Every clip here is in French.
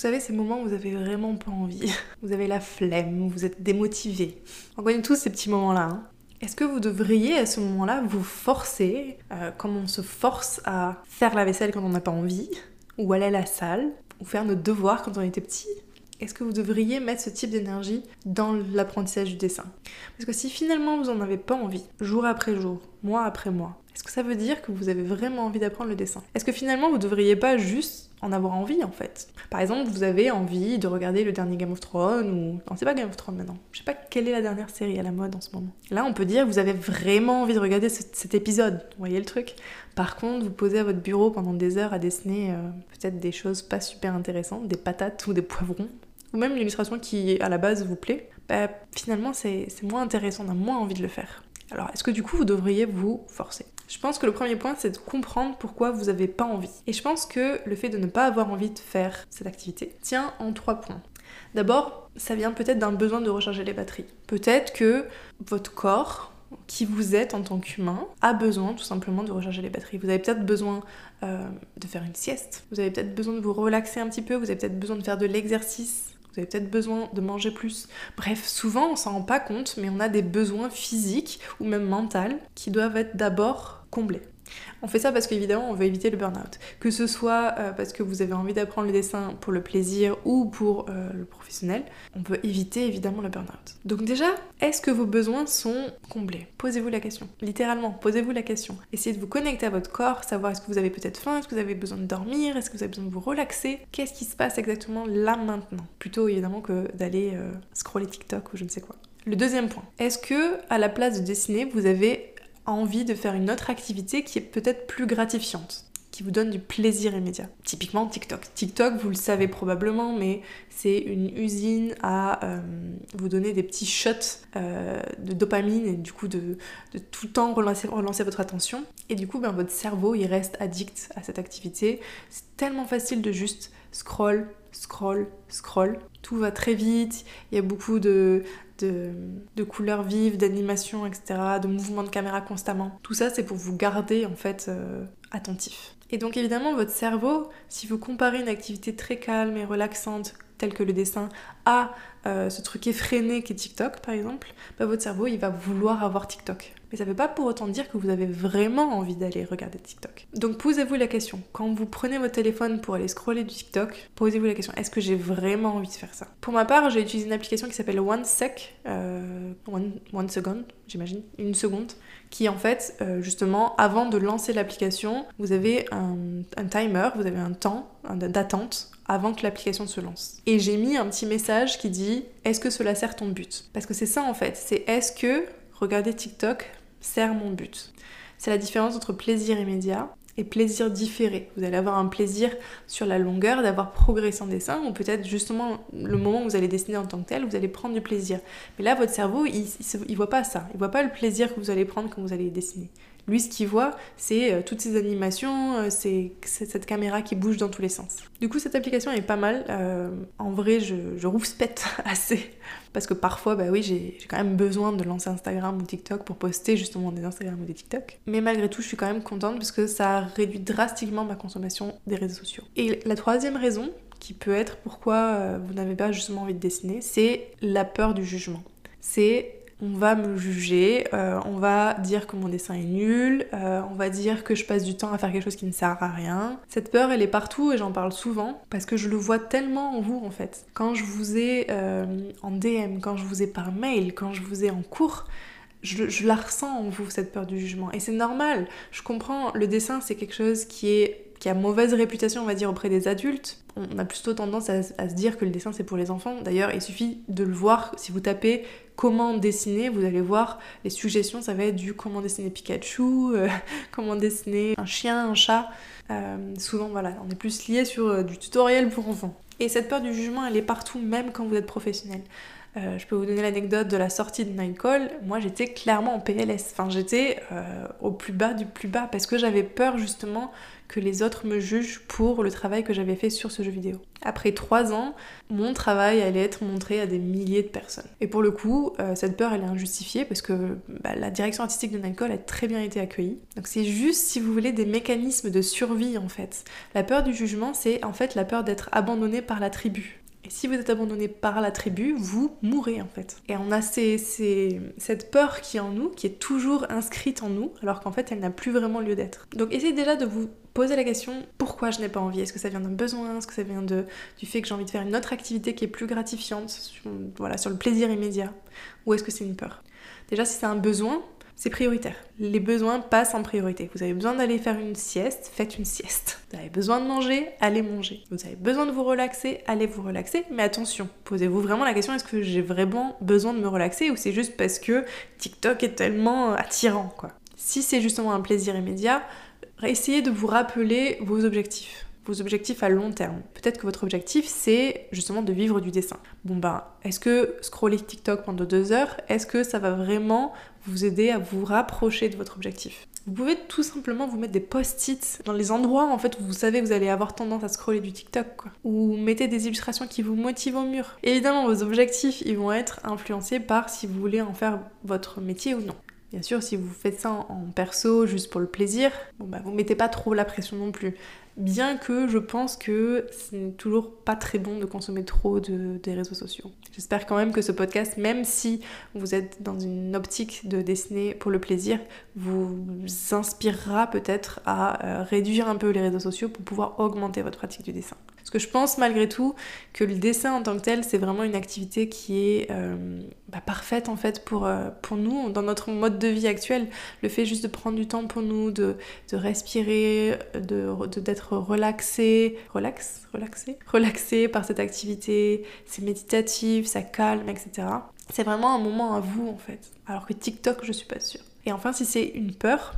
Savez, ces moments où vous avez vraiment pas envie, vous avez la flemme, vous êtes démotivé. On connaît tous ces petits moments-là. Hein. Est-ce que vous devriez à ce moment-là vous forcer, euh, comme on se force à faire la vaisselle quand on n'a pas envie, ou aller à la salle, ou faire nos devoirs quand on était petit? Est-ce que vous devriez mettre ce type d'énergie dans l'apprentissage du dessin? Parce que si finalement vous n'en avez pas envie, jour après jour, mois après mois, est-ce que ça veut dire que vous avez vraiment envie d'apprendre le dessin? Est-ce que finalement vous devriez pas juste en avoir envie en fait? Par exemple, vous avez envie de regarder le dernier Game of Thrones ou non, c'est pas Game of Thrones maintenant. Je sais pas quelle est la dernière série à la mode en ce moment. Là, on peut dire que vous avez vraiment envie de regarder cet épisode. Vous voyez le truc? Par contre, vous posez à votre bureau pendant des heures à dessiner euh, peut-être des choses pas super intéressantes, des patates ou des poivrons ou même l'illustration qui à la base vous plaît, bah, finalement c'est moins intéressant, on a moins envie de le faire. Alors est-ce que du coup vous devriez vous forcer? Je pense que le premier point c'est de comprendre pourquoi vous n'avez pas envie. Et je pense que le fait de ne pas avoir envie de faire cette activité tient en trois points. D'abord, ça vient peut-être d'un besoin de recharger les batteries. Peut-être que votre corps, qui vous êtes en tant qu'humain a besoin tout simplement de recharger les batteries. Vous avez peut-être besoin euh, de faire une sieste, vous avez peut-être besoin de vous relaxer un petit peu, vous avez peut-être besoin de faire de l'exercice, vous avez peut-être besoin de manger plus. Bref, souvent on s'en rend pas compte, mais on a des besoins physiques ou même mentaux qui doivent être d'abord comblés. On fait ça parce qu'évidemment on veut éviter le burn-out. Que ce soit euh, parce que vous avez envie d'apprendre le dessin pour le plaisir ou pour euh, le professionnel, on veut éviter évidemment le burn-out. Donc déjà, est-ce que vos besoins sont comblés? Posez-vous la question. Littéralement, posez-vous la question. Essayez de vous connecter à votre corps, savoir est-ce que vous avez peut-être faim, est-ce que vous avez besoin de dormir, est-ce que vous avez besoin de vous relaxer? Qu'est-ce qui se passe exactement là maintenant? Plutôt évidemment que d'aller euh, scroller TikTok ou je ne sais quoi. Le deuxième point, est-ce que à la place de dessiner, vous avez envie de faire une autre activité qui est peut-être plus gratifiante qui vous donne du plaisir immédiat. Typiquement TikTok. TikTok, vous le savez probablement, mais c'est une usine à euh, vous donner des petits shots euh, de dopamine et du coup de, tout le temps relancer, relancer, votre attention. Et du coup, ben, votre cerveau, il reste addict à cette activité. C'est tellement facile de juste scroll, scroll, scroll. Tout va très vite, il y a beaucoup de, de, couleurs vives, d'animation, etc., de mouvements de caméra constamment. Tout ça, c'est pour vous garder en fait euh, attentif. Et donc évidemment, votre cerveau, si vous comparez une activité très calme et relaxante telle que le dessin à euh, ce truc effréné qui est TikTok par exemple, bah, votre cerveau il va vouloir avoir TikTok. Mais ça ne veut pas pour autant dire que vous avez vraiment envie d'aller regarder TikTok. Donc posez-vous la question, quand vous prenez votre téléphone pour aller scroller du TikTok, posez-vous la question, est-ce que j'ai vraiment envie de faire ça? Pour ma part, j'ai utilisé une application qui s'appelle OneSec, euh, one, Second, j'imagine, une seconde, qui en fait, euh, justement, avant de lancer l'application, vous avez un timer, vous avez un temps d'attente avant que l'application se lance. Et j'ai mis un petit message qui dit est-ce que cela sert ton but? Parce que c'est ça en fait, c'est est-ce que regarder TikTok sert mon but? C'est la différence entre plaisir immédiat et plaisir différé. Vous allez avoir un plaisir sur la longueur d'avoir progressé en dessin, ou peut-être justement le moment où vous allez dessiner en tant que tel, vous allez prendre du plaisir. Mais là, votre cerveau, il, il, voit pas ça. Il voit pas le plaisir que vous allez prendre quand vous allez dessiner. Lui, ce qu'il voit, c'est euh, toutes ces animations, euh, c'est cette caméra qui bouge dans tous les sens. Du coup, cette application est pas mal. Euh, en vrai, je, je rouspète assez. Parce que parfois, bah oui, j'ai quand même besoin de lancer Instagram ou TikTok pour poster justement des Instagram ou des TikTok. Mais malgré tout, je suis quand même contente parce que ça réduit drastiquement ma consommation des réseaux sociaux. Et la troisième raison, qui peut être pourquoi vous n'avez pas justement envie de dessiner, c'est la peur du jugement. On va me juger, euh, on va dire que mon dessin est nul, euh, on va dire que je passe du temps à faire quelque chose qui ne sert à rien. Cette peur, elle est partout et j'en parle souvent parce que je le vois tellement en vous en fait. Quand je vous ai euh, en DM, quand je vous ai par mail, quand je vous ai en cours, je, la ressens en vous, cette peur du jugement. Et c'est normal, je comprends, le dessin c'est quelque chose qui a mauvaise réputation, on va dire, auprès des adultes. On a plutôt tendance à, à se dire que le dessin c'est pour les enfants. D'ailleurs, il suffit de le voir si vous tapez comment dessiner, vous allez voir les suggestions, ça va être du comment dessiner Pikachu, euh, comment dessiner un chien, un chat. Euh, souvent, voilà, on est plus lié sur euh, du tutoriel pour enfants. Et cette peur du jugement, elle est partout, même quand vous êtes professionnel. Je peux vous donner l'anecdote de la sortie de Nightcall. Moi, j'étais clairement en PLS. Enfin, j'étais au plus bas du plus bas parce que j'avais peur justement que les autres me jugent pour le travail que j'avais fait sur ce jeu vidéo. Après trois ans, mon travail allait être montré à des milliers de personnes. Et pour le coup, euh, cette peur, elle est injustifiée parce que bah, la direction artistique de Nightcall a très bien été accueillie. Donc c'est juste, si vous voulez, des mécanismes de survie en fait. La peur du jugement, c'est en fait la peur d'être abandonné par la tribu. Et si vous êtes abandonné par la tribu, vous mourrez en fait. Et on a cette peur qui est en nous, qui est toujours inscrite en nous, alors qu'en fait elle n'a plus vraiment lieu d'être. Donc essayez déjà de vous poser la question pourquoi je n'ai pas envie? Est-ce que ça vient d'un besoin? Est-ce que ça vient de, du fait que j'ai envie de faire une autre activité qui est plus gratifiante, voilà, sur le plaisir immédiat? Ou est-ce que c'est une peur? Déjà, si c'est un besoin, c'est prioritaire. Les besoins passent en priorité. Vous avez besoin d'aller faire une sieste, faites une sieste. Vous avez besoin de manger, allez manger. Vous avez besoin de vous relaxer, allez vous relaxer. Mais attention, posez-vous vraiment la question est-ce que j'ai vraiment besoin de me relaxer ou c'est juste parce que TikTok est tellement attirant quoi? Si c'est justement un plaisir immédiat, essayez de vous rappeler vos objectifs vos objectifs à long terme. Peut-être que votre objectif, c'est justement de vivre du dessin. Bon ben, est-ce que scroller TikTok pendant deux heures, est-ce que ça va vraiment vous aider à vous rapprocher de votre objectif? Vous pouvez tout simplement vous mettre des post-it dans les endroits en fait où vous savez que vous allez avoir tendance à scroller du TikTok. Ou mettez des illustrations qui vous motivent au mur. évidemment vos objectifs ils vont être influencés par si vous voulez en faire votre métier ou non. Bien sûr, si vous faites ça en perso juste pour le plaisir, bon bah vous mettez pas trop la pression non plus. Bien que je pense que c'est toujours pas très bon de consommer trop de, des réseaux sociaux. J'espère quand même que ce podcast, même si vous êtes dans une optique de dessiner pour le plaisir, vous inspirera peut-être à euh, réduire un peu les réseaux sociaux pour pouvoir augmenter votre pratique du dessin. Parce que je pense malgré tout que le dessin en tant que tel, c'est vraiment une activité qui est euh, bah, parfaite en fait pour, euh, pour nous, dans notre mode de vie actuel. Le fait juste de prendre du temps pour nous, de, de respirer, de, d'être relaxé, relax, relaxé, relaxé par cette activité, c'est méditatif, ça calme, etc. C'est vraiment un moment à vous en fait. Alors que TikTok, je suis pas sûre. Et enfin, si c'est une peur,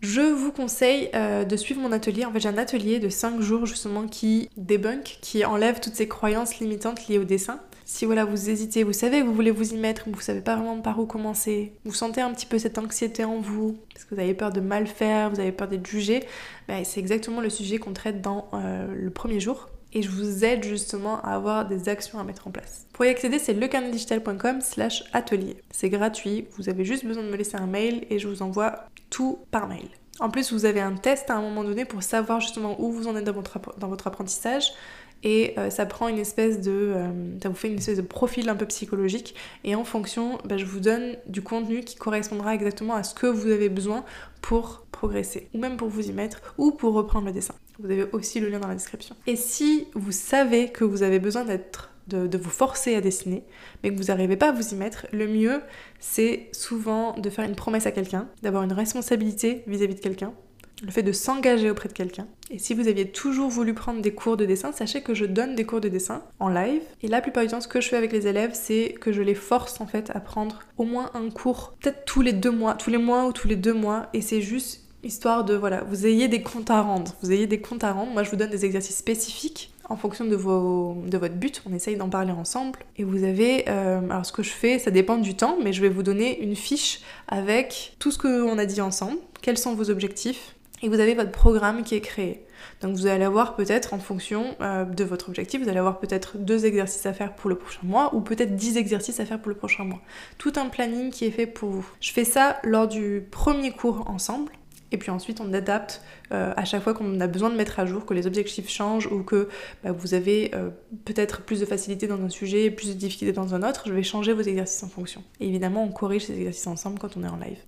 je vous conseille euh, de suivre mon atelier. En j'ai un atelier de 5 jours justement qui débunk, qui enlève toutes ces croyances limitantes liées au dessin. Si voilà, vous hésitez, vous savez que vous voulez vous y mettre, vous savez pas vraiment par où commencer, vous sentez un petit peu cette anxiété en vous, parce que vous avez peur de mal faire, vous avez peur d'être jugé, ben, c'est exactement le sujet qu'on traite dans euh, le premier jour et je vous aide justement à avoir des actions à mettre en place. Pour y accéder, c'est lecarnetdigital.com slash atelier. C'est gratuit, vous avez juste besoin de me laisser un mail et je vous envoie tout par mail. En plus, vous avez un test à un moment donné pour savoir justement où vous en êtes dans votre, apprentissage. Et euh, ça prend une espèce de. Euh, ça vous fait une espèce de profil un peu psychologique. Et en fonction, bah, je vous donne du contenu qui correspondra exactement à ce que vous avez besoin pour progresser. Ou même pour vous y mettre, ou pour reprendre le dessin. Vous avez aussi le lien dans la description. Et si vous savez que vous avez besoin de, vous forcer à dessiner, mais que vous n'arrivez pas à vous y mettre, le mieux, c'est souvent de faire une promesse à quelqu'un, d'avoir une responsabilité vis-à-vis de quelqu'un, le fait de s'engager auprès de quelqu'un. Et si vous aviez toujours voulu prendre des cours de dessin, sachez que je donne des cours de dessin en live. Et la plupart du temps, ce que je fais avec les élèves, c'est que je les force en fait à prendre au moins un cours, peut-être tous les deux mois, tous les mois ou tous les deux mois. Et c'est juste histoire de, voilà, vous ayez des comptes à rendre. Vous ayez des comptes à rendre. Moi, je vous donne des exercices spécifiques en fonction de, vos, de votre but, on essaye d'en parler ensemble. Et vous avez, euh, alors ce que je fais, ça dépend du temps, mais je vais vous donner une fiche avec tout ce qu'on a dit ensemble, quels sont vos objectifs, et vous avez votre programme qui est créé. Donc vous allez avoir peut-être en fonction euh, de votre objectif, vous allez avoir peut-être deux exercices à faire pour le prochain mois ou peut-être dix exercices à faire pour le prochain mois. Tout un planning qui est fait pour vous. Je fais ça lors du premier cours ensemble et puis ensuite, on adapte euh, à chaque fois qu'on a besoin de mettre à jour, que les objectifs changent ou que bah, vous avez euh, peut-être plus de facilité dans un sujet, plus de difficulté dans un autre. Je vais changer vos exercices en fonction. Et évidemment, on corrige ces exercices ensemble quand on est en live.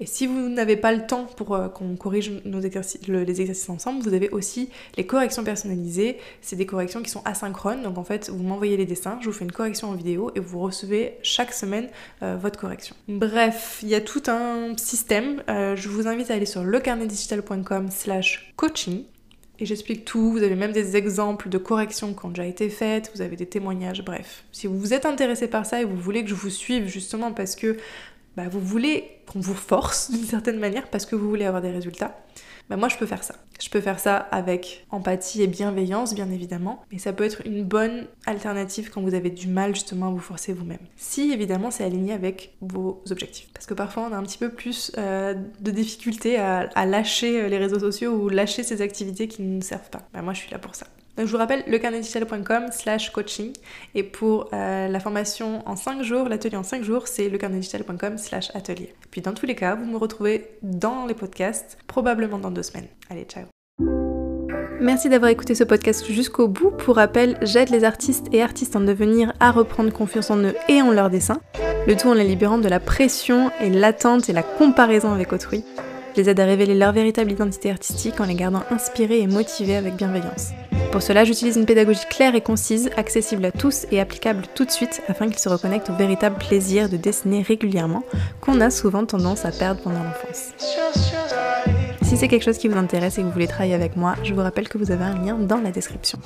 Et si vous n'avez pas le temps pour euh, qu'on corrige nos exercices, les exercices ensemble, vous avez aussi les corrections personnalisées. C'est des corrections qui sont asynchrones. Donc en fait, vous m'envoyez les dessins, je vous fais une correction en vidéo et vous recevez chaque semaine euh, votre correction. Bref, il y a tout un système. Euh, je vous invite à aller sur lecarnetdigital.com slash coaching et j'explique tout. Vous avez même des exemples de corrections qui ont déjà été faites, vous avez des témoignages, bref. Si vous êtes intéressé par ça et vous voulez que je vous suive justement parce que bah, vous voulez qu'on vous force d'une certaine manière parce que vous voulez avoir des résultats, bah moi je peux faire ça. Je peux faire ça avec empathie et bienveillance bien évidemment, mais ça peut être une bonne alternative quand vous avez du mal justement à vous forcer vous-même. Si évidemment c'est aligné avec vos objectifs. Parce que parfois on a un petit peu plus euh, de difficulté à, lâcher les réseaux sociaux ou lâcher ces activités qui ne nous servent pas. Bah moi je suis là pour ça. Donc je vous rappelle lecarnetdigital.com slash coaching et pour euh, la formation en 5 jours, l'atelier en 5 jours, c'est lecarnetdigital.com slash atelier. Puis dans tous les cas, vous me retrouvez dans les podcasts, probablement dans deux semaines. Allez, ciao Merci d'avoir écouté ce podcast jusqu'au bout. Pour rappel, j'aide les artistes et artistes en devenir à reprendre confiance en eux et en leurs dessins, le tout en les libérant de la pression et l'attente et la comparaison avec autrui. Je les aide à révéler leur véritable identité artistique en les gardant inspirés et motivés avec bienveillance. Pour cela, j'utilise une pédagogie claire et concise, accessible à tous et applicable tout de suite afin qu'ils se reconnectent au véritable plaisir de dessiner régulièrement qu'on a souvent tendance à perdre pendant l'enfance. Si c'est quelque chose qui vous intéresse et que vous voulez travailler avec moi, je vous rappelle que vous avez un lien dans la description.